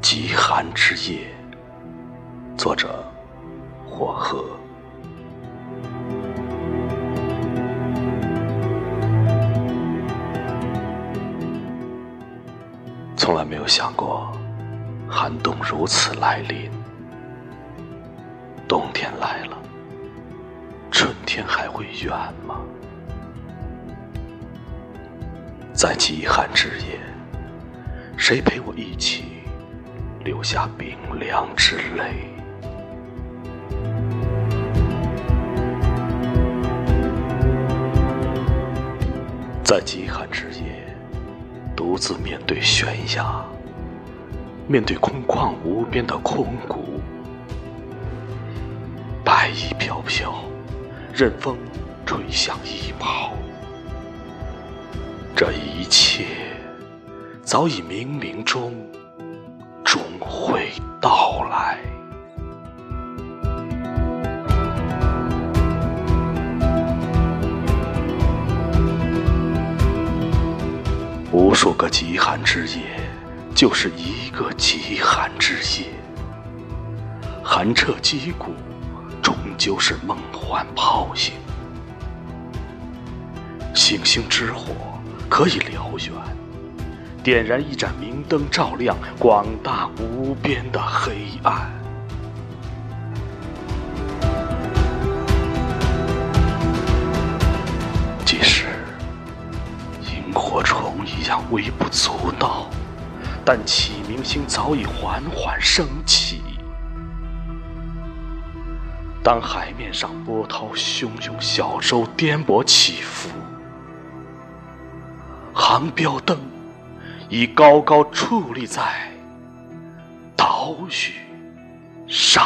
极寒之夜，作者：火鹤。从来没有想过，寒冬如此来临。冬天来了，春天还会远吗？在极寒之夜，谁陪我一起流下冰凉之泪？在极寒之夜，独自面对悬崖，面对空旷无边的空谷。白衣飘飘，任风吹响衣袍。这一切早已冥冥中无数个极寒之夜，就是一个极寒之夜，寒彻肌骨。终究是梦幻泡影，星星之火可以燎原，点燃一盏明灯，照亮广大无边的黑暗。微不足道，但启明星早已缓缓升起。当海面上波涛汹涌，小舟颠簸起伏，航标灯已高高矗立在岛屿上。